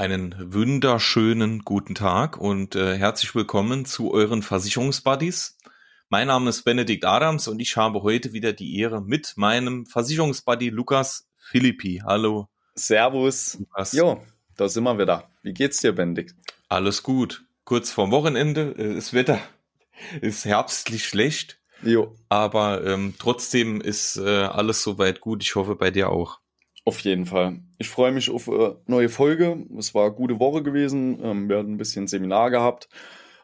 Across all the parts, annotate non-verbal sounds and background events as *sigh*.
Einen wunderschönen guten Tag und äh, herzlich willkommen zu euren Versicherungsbuddies. Mein Name ist Benedikt Adams und ich habe heute wieder die Ehre mit meinem Versicherungsbuddy Lukas Philippi. Hallo. Servus. Lukas. Jo, da sind wir wieder. Wie geht's dir, Benedikt? Alles gut. Kurz vorm Wochenende. Äh, das Wetter *laughs* ist herbstlich schlecht. Jo. Aber ähm, trotzdem ist äh, alles soweit gut. Ich hoffe bei dir auch. Auf jeden Fall. Ich freue mich auf eine neue Folge. Es war eine gute Woche gewesen. Ähm, wir hatten ein bisschen Seminar gehabt.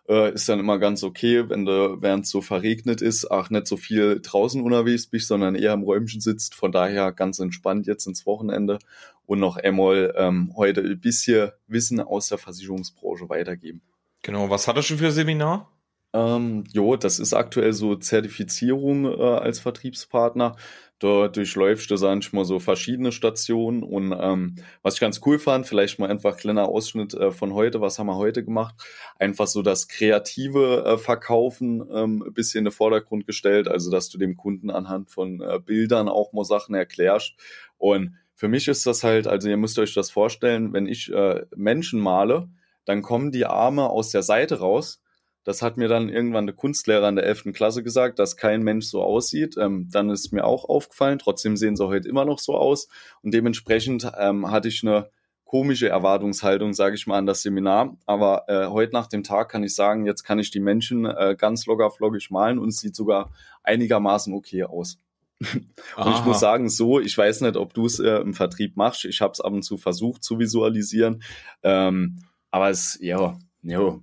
Äh, ist dann immer ganz okay, wenn du, während es so verregnet ist, auch nicht so viel draußen unterwegs bist, sondern eher im Räumchen sitzt. Von daher ganz entspannt jetzt ins Wochenende und noch einmal ähm, heute ein bisschen Wissen aus der Versicherungsbranche weitergeben. Genau, was hat er schon für Seminar? Ähm, jo, das ist aktuell so Zertifizierung äh, als Vertriebspartner. Da durchläufst du, sag ich mal, so verschiedene Stationen. Und ähm, was ich ganz cool fand, vielleicht mal einfach kleiner Ausschnitt äh, von heute, was haben wir heute gemacht? Einfach so das kreative äh, Verkaufen ähm, ein bisschen in den Vordergrund gestellt, also dass du dem Kunden anhand von äh, Bildern auch mal Sachen erklärst. Und für mich ist das halt, also ihr müsst euch das vorstellen, wenn ich äh, Menschen male, dann kommen die Arme aus der Seite raus das hat mir dann irgendwann eine Kunstlehrer in der 11. Klasse gesagt, dass kein Mensch so aussieht. Ähm, dann ist mir auch aufgefallen, trotzdem sehen sie heute immer noch so aus. Und dementsprechend ähm, hatte ich eine komische Erwartungshaltung, sage ich mal, an das Seminar. Aber äh, heute nach dem Tag kann ich sagen, jetzt kann ich die Menschen äh, ganz locker flockig malen und es sieht sogar einigermaßen okay aus. *laughs* und Aha. ich muss sagen, so, ich weiß nicht, ob du es äh, im Vertrieb machst. Ich habe es ab und zu versucht zu visualisieren. Ähm, aber es, ja, ja,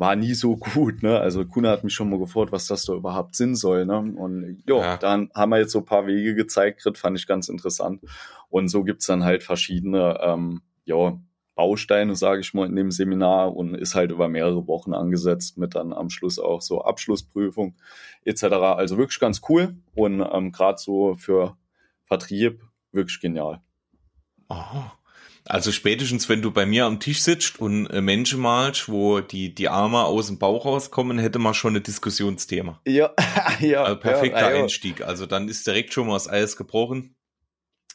war nie so gut. Ne? Also Kuna hat mich schon mal gefragt, was das da überhaupt Sinn soll. Ne? Und jo, ja, dann haben wir jetzt so ein paar Wege gezeigt, fand ich ganz interessant. Und so gibt's dann halt verschiedene ähm, ja, Bausteine, sage ich mal, in dem Seminar und ist halt über mehrere Wochen angesetzt mit dann am Schluss auch so Abschlussprüfung etc. Also wirklich ganz cool und ähm, gerade so für Vertrieb wirklich genial. Aha. Also spätestens, wenn du bei mir am Tisch sitzt und äh, Menschen malst, wo die, die Arme aus dem Bauch rauskommen, hätte man schon ein Diskussionsthema. Ja, *laughs* ja. Also perfekter ja, Einstieg. Also dann ist direkt schon mal das Eis gebrochen.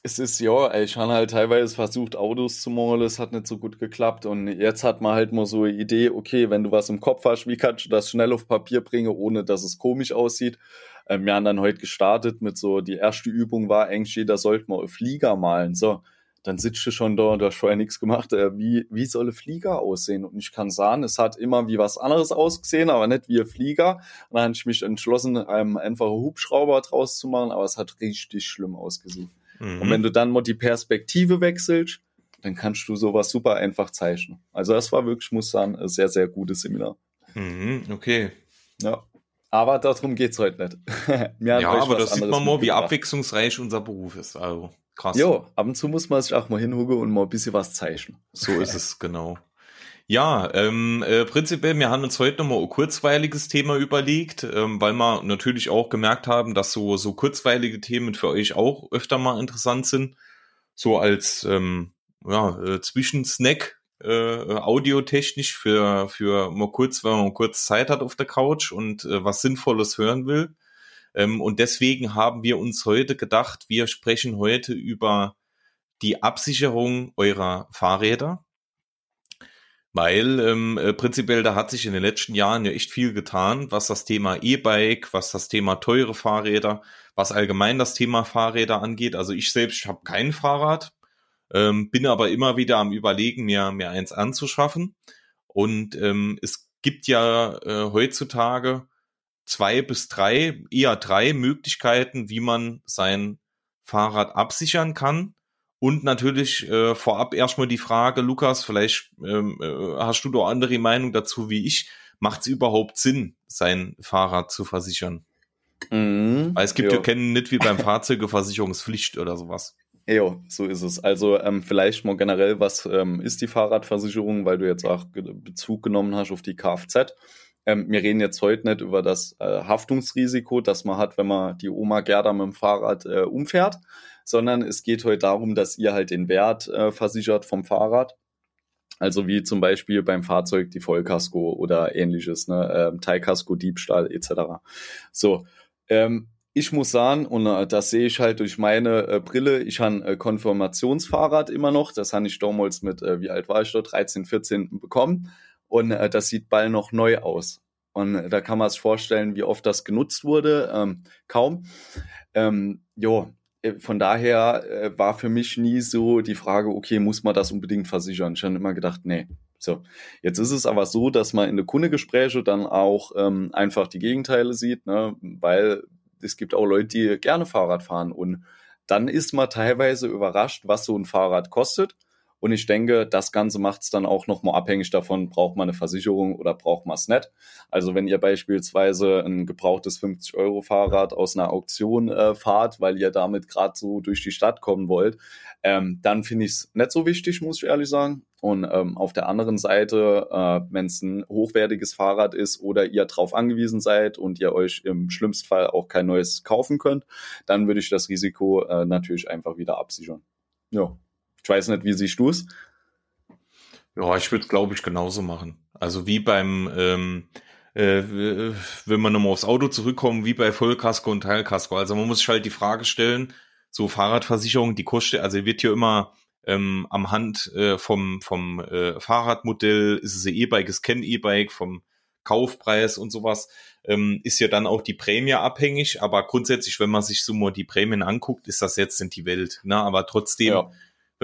Es ist ja, ich habe halt teilweise versucht, Autos zu malen, es hat nicht so gut geklappt. Und jetzt hat man halt mal so eine Idee, okay, wenn du was im Kopf hast, wie kannst du das schnell auf Papier bringen, ohne dass es komisch aussieht? Ähm, wir haben dann heute gestartet mit so, die erste Übung war eigentlich, da sollte man Flieger malen. So, dann sitzt du schon da und du hast vorher nichts gemacht. Äh, wie, wie soll ein Flieger aussehen? Und ich kann sagen, es hat immer wie was anderes ausgesehen, aber nicht wie ein Flieger. Und dann habe ich mich entschlossen, einem einfachen Hubschrauber draus zu machen, aber es hat richtig schlimm ausgesehen. Mhm. Und wenn du dann mal die Perspektive wechselst, dann kannst du sowas super einfach zeichnen. Also das war wirklich, muss sagen, ein sehr, sehr gutes Seminar. Mhm, okay. Ja. Aber darum geht's heute nicht. *laughs* ja, aber das sieht man mal, wie abwechslungsreich unser Beruf ist. Also. Krass. Jo, ab und zu muss man sich auch mal hinhucken und mal ein bisschen was zeichnen. So ist es, genau. Ja, ähm, äh, prinzipiell, wir haben uns heute nochmal ein kurzweiliges Thema überlegt, ähm, weil wir natürlich auch gemerkt haben, dass so, so kurzweilige Themen für euch auch öfter mal interessant sind. So als ähm, ja, äh, Zwischensnack, äh, audiotechnisch für, für mal kurz, wenn man kurz Zeit hat auf der Couch und äh, was Sinnvolles hören will. Ähm, und deswegen haben wir uns heute gedacht, wir sprechen heute über die Absicherung eurer Fahrräder. Weil ähm, äh, prinzipiell da hat sich in den letzten Jahren ja echt viel getan, was das Thema E-Bike, was das Thema teure Fahrräder, was allgemein das Thema Fahrräder angeht. Also ich selbst habe kein Fahrrad, ähm, bin aber immer wieder am Überlegen, mir, mir eins anzuschaffen. Und ähm, es gibt ja äh, heutzutage zwei bis drei, eher drei Möglichkeiten, wie man sein Fahrrad absichern kann. Und natürlich äh, vorab erstmal die Frage, Lukas, vielleicht ähm, äh, hast du doch andere Meinung dazu wie ich. Macht es überhaupt Sinn, sein Fahrrad zu versichern? Mhm, Weil es gibt ja kennen nicht wie beim *laughs* Fahrzeugeversicherungspflicht oder sowas. Ja, so ist es. Also ähm, vielleicht mal generell, was ähm, ist die Fahrradversicherung, weil du jetzt auch Bezug genommen hast auf die Kfz. Ähm, wir reden jetzt heute nicht über das äh, Haftungsrisiko, das man hat, wenn man die Oma Gerda mit dem Fahrrad äh, umfährt, sondern es geht heute darum, dass ihr halt den Wert äh, versichert vom Fahrrad. Also wie zum Beispiel beim Fahrzeug die Vollkasko oder ähnliches, ne, ähm, Teilkasko, Diebstahl etc. So, ähm, ich muss sagen, und äh, das sehe ich halt durch meine äh, Brille, ich habe ein äh, Konfirmationsfahrrad immer noch. Das habe ich damals mit, äh, wie alt war ich da, 13, 14 bekommen. Und äh, das sieht bald noch neu aus. Und äh, da kann man sich vorstellen, wie oft das genutzt wurde. Ähm, kaum. Ähm, jo, äh, von daher äh, war für mich nie so die Frage, okay, muss man das unbedingt versichern? Ich habe immer gedacht, nee. So, jetzt ist es aber so, dass man in der Kundegespräche dann auch ähm, einfach die Gegenteile sieht, ne? weil es gibt auch Leute, die gerne Fahrrad fahren und dann ist man teilweise überrascht, was so ein Fahrrad kostet. Und ich denke, das Ganze macht es dann auch nochmal abhängig davon, braucht man eine Versicherung oder braucht man es nicht. Also wenn ihr beispielsweise ein gebrauchtes 50-Euro-Fahrrad aus einer Auktion äh, fahrt, weil ihr damit gerade so durch die Stadt kommen wollt, ähm, dann finde ich es nicht so wichtig, muss ich ehrlich sagen. Und ähm, auf der anderen Seite, äh, wenn es ein hochwertiges Fahrrad ist oder ihr darauf angewiesen seid und ihr euch im schlimmsten Fall auch kein neues kaufen könnt, dann würde ich das Risiko äh, natürlich einfach wieder absichern. Ja, ich weiß nicht, wie siehst du es? Ja, ich würde, glaube ich, genauso machen. Also wie beim, ähm, äh, wenn man nochmal aufs Auto zurückkommt, wie bei Vollkasko und Teilkasko. Also man muss sich halt die Frage stellen, so Fahrradversicherung, die kostet, also wird hier immer ähm, am Hand äh, vom, vom äh, Fahrradmodell, ist es ein E-Bike, ist kein E-Bike, vom Kaufpreis und sowas, ähm, ist ja dann auch die Prämie abhängig, aber grundsätzlich, wenn man sich so mal die Prämien anguckt, ist das jetzt in die Welt. Ne? Aber trotzdem, ja.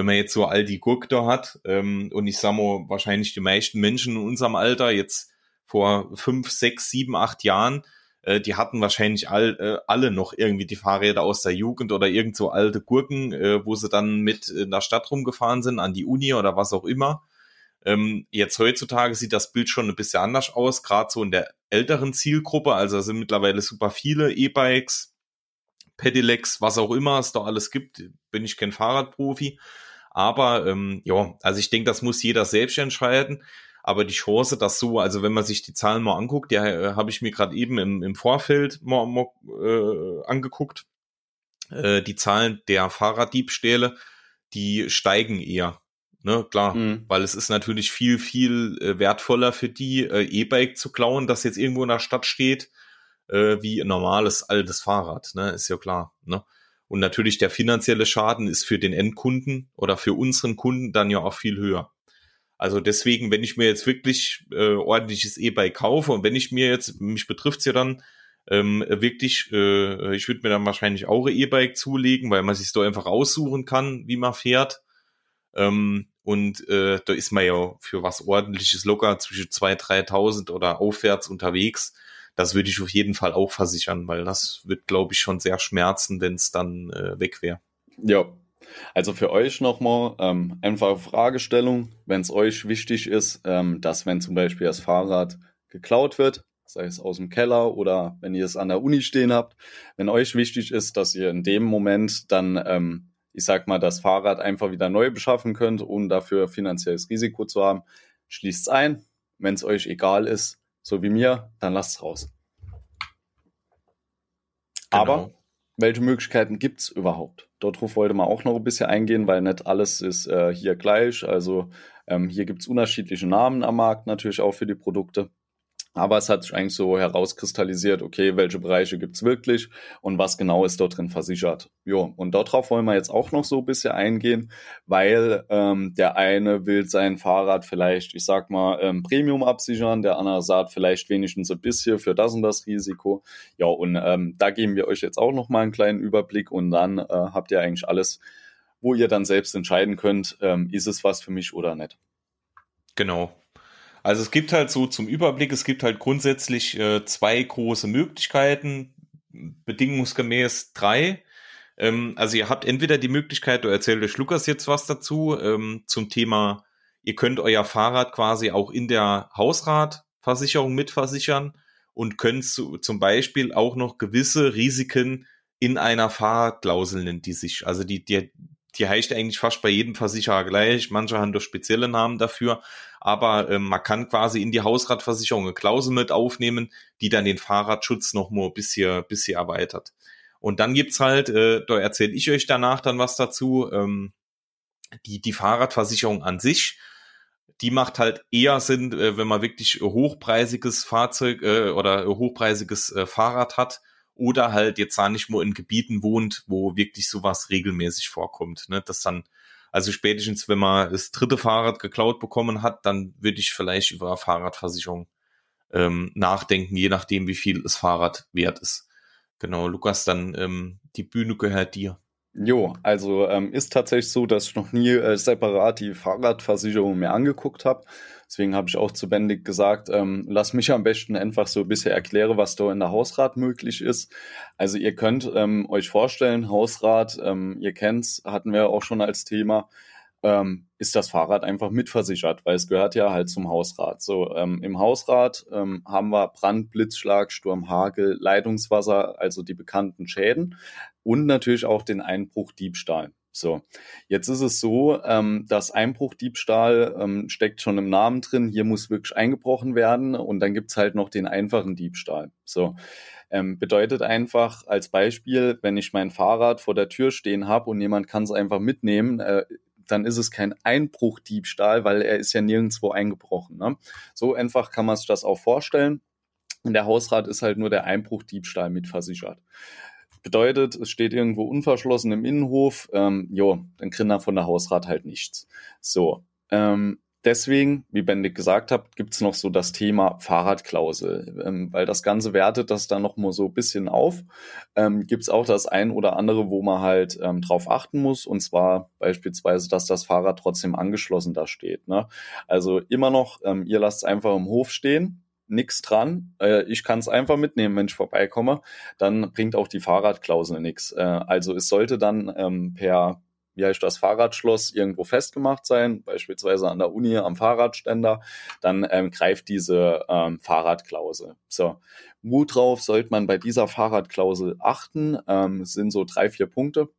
Wenn man jetzt so all die Gurk da hat, ähm, und ich sag mal, wahrscheinlich die meisten Menschen in unserem Alter, jetzt vor fünf, sechs, sieben, acht Jahren, äh, die hatten wahrscheinlich all, äh, alle noch irgendwie die Fahrräder aus der Jugend oder irgend so alte Gurken, äh, wo sie dann mit in der Stadt rumgefahren sind, an die Uni oder was auch immer. Ähm, jetzt heutzutage sieht das Bild schon ein bisschen anders aus, gerade so in der älteren Zielgruppe. Also sind mittlerweile super viele E-Bikes, Pedelecs, was auch immer es da alles gibt. Bin ich kein Fahrradprofi. Aber ähm, ja, also ich denke, das muss jeder selbst entscheiden. Aber die Chance, dass so, also wenn man sich die Zahlen mal anguckt, ja, äh, habe ich mir gerade eben im, im Vorfeld mal, mal äh, angeguckt, äh, die Zahlen der Fahrraddiebstähle, die steigen eher. Ne, klar, mhm. weil es ist natürlich viel, viel äh, wertvoller für die, äh, E-Bike zu klauen, das jetzt irgendwo in der Stadt steht, äh, wie ein normales altes Fahrrad, ne, ist ja klar, ne. Und natürlich der finanzielle Schaden ist für den Endkunden oder für unseren Kunden dann ja auch viel höher. Also deswegen, wenn ich mir jetzt wirklich äh, ordentliches E-Bike kaufe und wenn ich mir jetzt, mich betrifft's ja dann, ähm, wirklich, äh, ich würde mir dann wahrscheinlich auch ein E-Bike zulegen, weil man sich so einfach aussuchen kann, wie man fährt. Ähm, und äh, da ist man ja für was ordentliches locker zwischen 2.000, 3.000 oder aufwärts unterwegs. Das würde ich auf jeden Fall auch versichern, weil das wird, glaube ich, schon sehr schmerzen, wenn es dann äh, weg wäre. Ja, also für euch nochmal ähm, einfache Fragestellung, wenn es euch wichtig ist, ähm, dass wenn zum Beispiel das Fahrrad geklaut wird, sei es aus dem Keller oder wenn ihr es an der Uni stehen habt, wenn euch wichtig ist, dass ihr in dem Moment dann, ähm, ich sag mal, das Fahrrad einfach wieder neu beschaffen könnt, ohne dafür finanzielles Risiko zu haben, schließt es ein. Wenn es euch egal ist, so wie mir, dann lasst es raus. Genau. Aber welche Möglichkeiten gibt es überhaupt? Darauf wollte man auch noch ein bisschen eingehen, weil nicht alles ist äh, hier gleich. Also ähm, hier gibt es unterschiedliche Namen am Markt natürlich auch für die Produkte. Aber es hat sich eigentlich so herauskristallisiert, okay, welche Bereiche gibt's wirklich und was genau ist dort drin versichert. Jo, und darauf wollen wir jetzt auch noch so ein bisschen eingehen, weil ähm, der eine will sein Fahrrad vielleicht, ich sag mal, ähm, Premium absichern, der andere sagt vielleicht wenigstens ein bisschen für das und das Risiko. Ja, und ähm, da geben wir euch jetzt auch noch mal einen kleinen Überblick und dann äh, habt ihr eigentlich alles, wo ihr dann selbst entscheiden könnt, ähm, ist es was für mich oder nicht. Genau, also es gibt halt so zum Überblick, es gibt halt grundsätzlich äh, zwei große Möglichkeiten, bedingungsgemäß drei. Ähm, also ihr habt entweder die Möglichkeit, du erzählt euch Lukas jetzt was dazu, ähm, zum Thema, ihr könnt euer Fahrrad quasi auch in der Hausratversicherung mitversichern und könnt zu, zum Beispiel auch noch gewisse Risiken in einer Fahrradklausel nennt die sich. Also die, die, die heißt eigentlich fast bei jedem Versicherer gleich. Manche haben doch spezielle Namen dafür. Aber ähm, man kann quasi in die Hausratversicherung eine Klausel mit aufnehmen, die dann den Fahrradschutz noch mal ein bisschen, bisschen erweitert. Und dann gibt's halt, äh, da erzähle ich euch danach dann was dazu, ähm, die, die Fahrradversicherung an sich, die macht halt eher Sinn, äh, wenn man wirklich hochpreisiges Fahrzeug äh, oder hochpreisiges äh, Fahrrad hat oder halt jetzt da nicht nur in Gebieten wohnt, wo wirklich sowas regelmäßig vorkommt. Ne? Das dann, also spätestens, wenn man das dritte Fahrrad geklaut bekommen hat, dann würde ich vielleicht über Fahrradversicherung ähm, nachdenken, je nachdem, wie viel das Fahrrad wert ist. Genau, Lukas, dann ähm, die Bühne gehört dir. Jo, also ähm, ist tatsächlich so, dass ich noch nie äh, separat die Fahrradversicherung mir angeguckt habe. Deswegen habe ich auch zu Bendig gesagt, ähm, lass mich am besten einfach so ein bisschen erklären, was da in der Hausrat möglich ist. Also ihr könnt ähm, euch vorstellen, Hausrat, ähm, ihr kennt's, hatten wir auch schon als Thema, ähm, ist das Fahrrad einfach mitversichert, weil es gehört ja halt zum Hausrat. So ähm, im Hausrat ähm, haben wir Brand, Blitzschlag, Sturm, Hagel, Leitungswasser, also die bekannten Schäden und natürlich auch den Einbruch, Diebstahl. So, jetzt ist es so, ähm, dass Einbruchdiebstahl ähm, steckt schon im Namen drin. Hier muss wirklich eingebrochen werden und dann gibt's halt noch den einfachen Diebstahl. So, ähm, bedeutet einfach als Beispiel, wenn ich mein Fahrrad vor der Tür stehen habe und jemand kann es einfach mitnehmen, äh, dann ist es kein Einbruchdiebstahl, weil er ist ja nirgendwo eingebrochen. Ne? So einfach kann man sich das auch vorstellen. Und der Hausrat ist halt nur der Einbruchdiebstahl mitversichert. Bedeutet, es steht irgendwo unverschlossen im Innenhof, ähm, jo, dann kriegt er von der Hausrat halt nichts. So, ähm, deswegen, wie Bendig gesagt hat, gibt's noch so das Thema Fahrradklausel, ähm, weil das Ganze wertet das dann noch mal so ein bisschen auf. Ähm, gibt's auch das ein oder andere, wo man halt ähm, drauf achten muss, und zwar beispielsweise, dass das Fahrrad trotzdem angeschlossen da steht. Ne? Also immer noch, ähm, ihr lasst es einfach im Hof stehen, nix dran. Äh, ich kann es einfach mitnehmen, wenn ich vorbeikomme. Dann bringt auch die Fahrradklausel nichts. Äh, also es sollte dann ähm, per wie heißt das Fahrradschloss irgendwo festgemacht sein, beispielsweise an der Uni am Fahrradständer, dann ähm, greift diese ähm, Fahrradklausel. So, worauf sollte man bei dieser Fahrradklausel achten? Ähm, sind so drei, vier Punkte.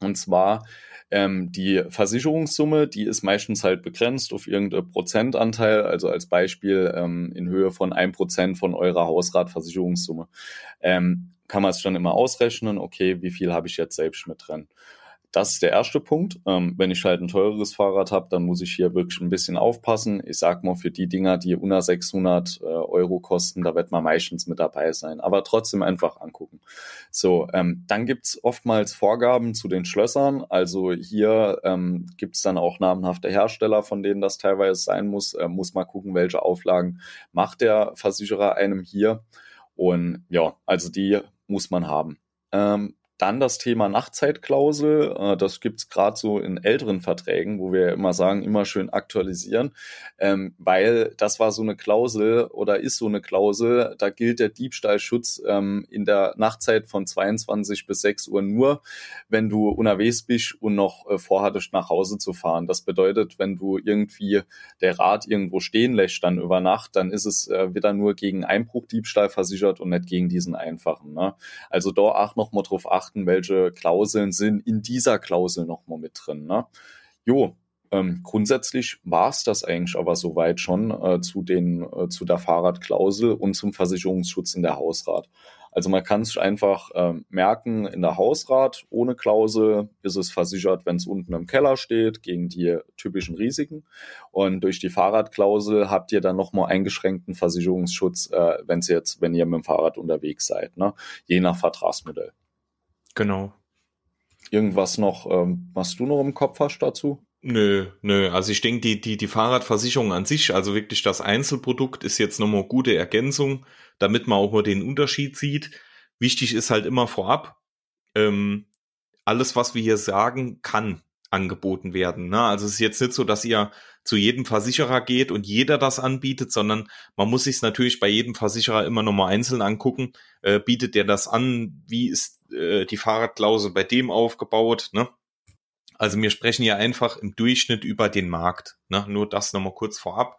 Und zwar ähm, die Versicherungssumme, die ist meistens halt begrenzt auf irgendeinen Prozentanteil, also als Beispiel ähm, in Höhe von ein Prozent von eurer Hausratversicherungssumme. Ähm, kann man es dann immer ausrechnen, okay, wie viel habe ich jetzt selbst mit drin. Das ist der erste Punkt. Ähm, wenn ich halt ein teureres Fahrrad habe, dann muss ich hier wirklich ein bisschen aufpassen. Ich sag mal, für die Dinger, die unter 600 äh, Euro kosten, da wird man meistens mit dabei sein. Aber trotzdem einfach angucken. So, ähm, dann gibt's oftmals Vorgaben zu den Schlössern. Also hier ähm, gibt's dann auch namenhafte Hersteller, von denen das teilweise sein muss. Äh, muss mal gucken, welche Auflagen macht der Versicherer einem hier. Und ja, also die muss man haben. Ähm, dann das Thema Nachtzeitklausel, äh, das gibt's gerade so in älteren Verträgen, wo wir immer sagen, immer schön aktualisieren, ähm, weil das war so eine Klausel oder ist so eine Klausel, da gilt der Diebstahlschutz ähm, in der Nachtzeit von 22 bis 6 Uhr nur, wenn du unterwegs bist und noch äh, vorhattest, nach Hause zu fahren. Das bedeutet, wenn du irgendwie der Rad irgendwo stehen lässt dann über Nacht, dann ist es äh, wieder nur gegen Einbruchdiebstahl versichert und nicht gegen diesen einfachen. Ne? Also da auch noch mal drauf achten, beachten, welche Klauseln sind in dieser Klausel nochmal mit drin. Ne? Jo, ähm, grundsätzlich war es das eigentlich aber soweit schon äh, zu, den, äh, zu der Fahrradklausel und zum Versicherungsschutz in der Hausrat. Also man kann sich einfach äh, merken, in der Hausrat ohne Klausel ist es versichert, wenn es unten im Keller steht, gegen die typischen Risiken. Und durch die Fahrradklausel habt ihr dann nochmal eingeschränkten Versicherungsschutz, äh, wenn jetzt, wenn ihr mit dem Fahrrad unterwegs seid, ne? je nach Vertragsmodell. Genau. Irgendwas noch, ähm, was du noch im Kopf hast dazu? Nö, nö. Also ich denke, die, die, die Fahrradversicherung an sich, also wirklich das Einzelprodukt, ist jetzt nochmal gute Ergänzung, damit man auch mal den Unterschied sieht. Wichtig ist halt immer vorab, ähm, alles, was wir hier sagen, kann angeboten werden. Ne? Also es ist jetzt nicht so, dass ihr zu jedem Versicherer geht und jeder das anbietet, sondern man muss sich natürlich bei jedem Versicherer immer nochmal einzeln angucken. Äh, bietet der das an? Wie ist äh, die Fahrradklausel bei dem aufgebaut? Ne? Also wir sprechen hier einfach im Durchschnitt über den Markt. Ne? Nur das nochmal kurz vorab.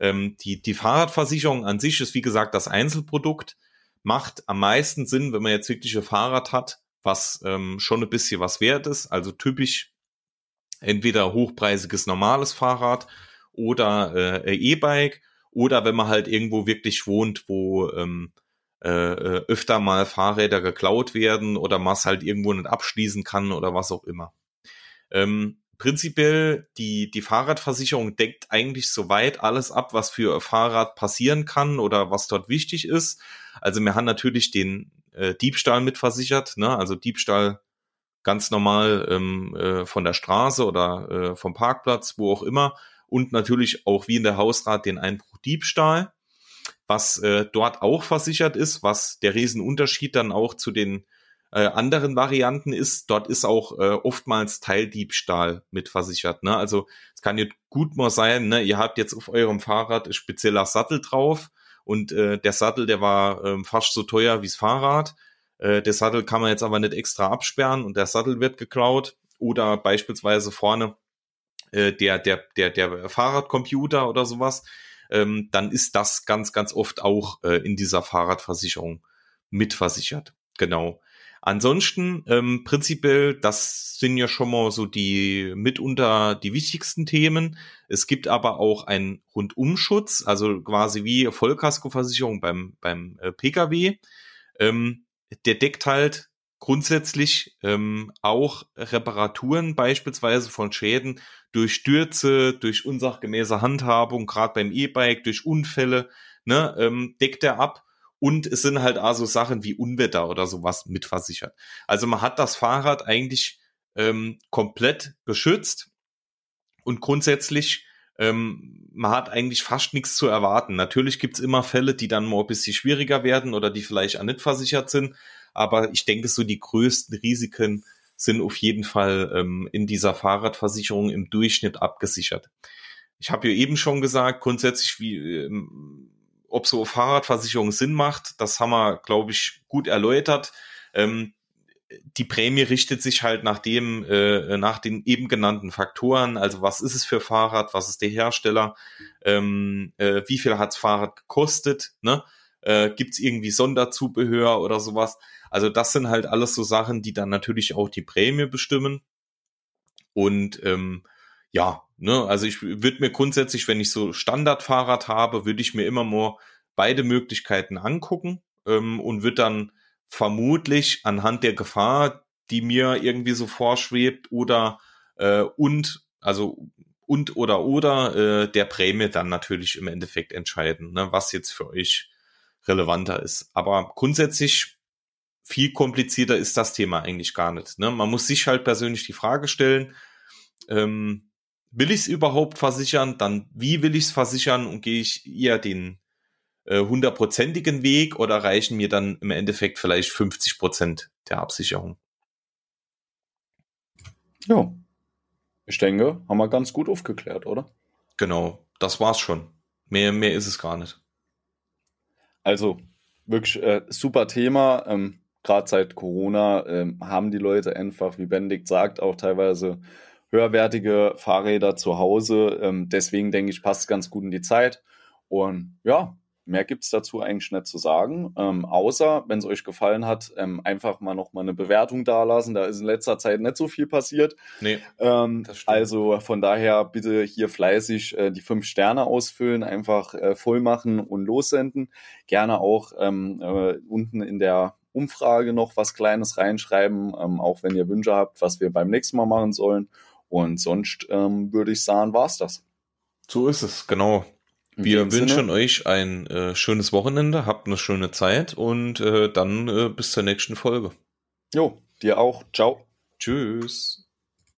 Ähm, die, die Fahrradversicherung an sich ist, wie gesagt, das Einzelprodukt. Macht am meisten Sinn, wenn man jetzt wirklich ein Fahrrad hat, was ähm, schon ein bisschen was wert ist. Also typisch entweder hochpreisiges normales Fahrrad oder äh, E-Bike oder wenn man halt irgendwo wirklich wohnt, wo ähm, äh, äh öfter mal Fahrräder geklaut werden oder man es halt irgendwo nicht abschließen kann oder was auch immer. Ähm, prinzipiell die, die Fahrradversicherung deckt eigentlich soweit alles ab, was für Fahrrad passieren kann oder was dort wichtig ist. Also wir haben natürlich den äh, Diebstahl mitversichert, ne? Also Diebstahl ganz normal ähm, äh, von der Straße oder äh, vom Parkplatz, wo auch immer. Und natürlich auch wie in der Hausrat den Einbruch Diebstahl, was äh, dort auch versichert ist, was der Riesenunterschied dann auch zu den äh, anderen Varianten ist, dort ist auch äh, oftmals Teildiebstahl mitversichert. Ne? Also es kann jetzt gut mal sein, ne? ihr habt jetzt auf eurem Fahrrad spezieller Sattel drauf und äh, der Sattel, der war äh, fast so teuer wie das Fahrrad äh, der Sattel kann man jetzt aber nicht extra absperren und der Sattel wird geklaut. Oder beispielsweise vorne äh, der, der, der, der Fahrradcomputer oder sowas. Ähm, dann ist das ganz, ganz oft auch äh, in dieser Fahrradversicherung mitversichert. Genau. Ansonsten ähm, prinzipiell, das sind ja schon mal so die mitunter die wichtigsten Themen. Es gibt aber auch einen Rundumschutz, also quasi wie Vollkaskoversicherung beim beim äh, PKW. Ähm, der deckt halt grundsätzlich ähm, auch Reparaturen beispielsweise von Schäden durch Stürze, durch unsachgemäße Handhabung, gerade beim E-Bike, durch Unfälle, ne, ähm, deckt er ab. Und es sind halt also Sachen wie Unwetter oder sowas mitversichert. Also man hat das Fahrrad eigentlich ähm, komplett geschützt und grundsätzlich ähm, man hat eigentlich fast nichts zu erwarten. Natürlich gibt's immer Fälle, die dann mal ein bisschen schwieriger werden oder die vielleicht auch nicht versichert sind. Aber ich denke, so die größten Risiken sind auf jeden Fall ähm, in dieser Fahrradversicherung im Durchschnitt abgesichert. Ich habe ja eben schon gesagt, grundsätzlich, wie, ähm, ob so Fahrradversicherung Sinn macht, das haben wir, glaube ich, gut erläutert. Ähm, die Prämie richtet sich halt nach dem, äh, nach den eben genannten Faktoren. Also was ist es für Fahrrad, was ist der Hersteller, ähm, äh, wie viel hat's Fahrrad gekostet, ne? Äh, Gibt irgendwie Sonderzubehör oder sowas? Also das sind halt alles so Sachen, die dann natürlich auch die Prämie bestimmen. Und ähm, ja, ne, also ich würde mir grundsätzlich, wenn ich so Standardfahrrad habe, würde ich mir immer nur beide Möglichkeiten angucken ähm, und würde dann vermutlich anhand der Gefahr, die mir irgendwie so vorschwebt oder äh, und also und oder oder äh, der Prämie dann natürlich im Endeffekt entscheiden, ne, was jetzt für euch relevanter ist. Aber grundsätzlich viel komplizierter ist das Thema eigentlich gar nicht. Ne? Man muss sich halt persönlich die Frage stellen, ähm, will ich es überhaupt versichern? Dann wie will ich es versichern und gehe ich eher den hundertprozentigen Weg oder reichen mir dann im Endeffekt vielleicht 50 Prozent der Absicherung? Ja, ich denke, haben wir ganz gut aufgeklärt, oder? Genau, das war's schon. Mehr, mehr ist es gar nicht. Also wirklich äh, super Thema. Ähm, Gerade seit Corona ähm, haben die Leute einfach, wie Benedikt sagt, auch teilweise höherwertige Fahrräder zu Hause. Ähm, deswegen denke ich, passt ganz gut in die Zeit. Und ja, Mehr gibt's dazu eigentlich nicht zu sagen, ähm, außer, wenn es euch gefallen hat, ähm, einfach mal noch mal eine Bewertung dalassen. Da ist in letzter Zeit nicht so viel passiert. Nee, ähm, also von daher bitte hier fleißig äh, die fünf Sterne ausfüllen, einfach äh, voll machen und lossenden. Gerne auch ähm, äh, unten in der Umfrage noch was Kleines reinschreiben, ähm, auch wenn ihr Wünsche habt, was wir beim nächsten Mal machen sollen. Und sonst würde ich sagen, war's das. So ist es, genau. Wir wünschen Sinne. euch ein äh, schönes Wochenende, habt eine schöne Zeit und äh, dann äh, bis zur nächsten Folge. Jo, dir auch. Ciao. Tschüss.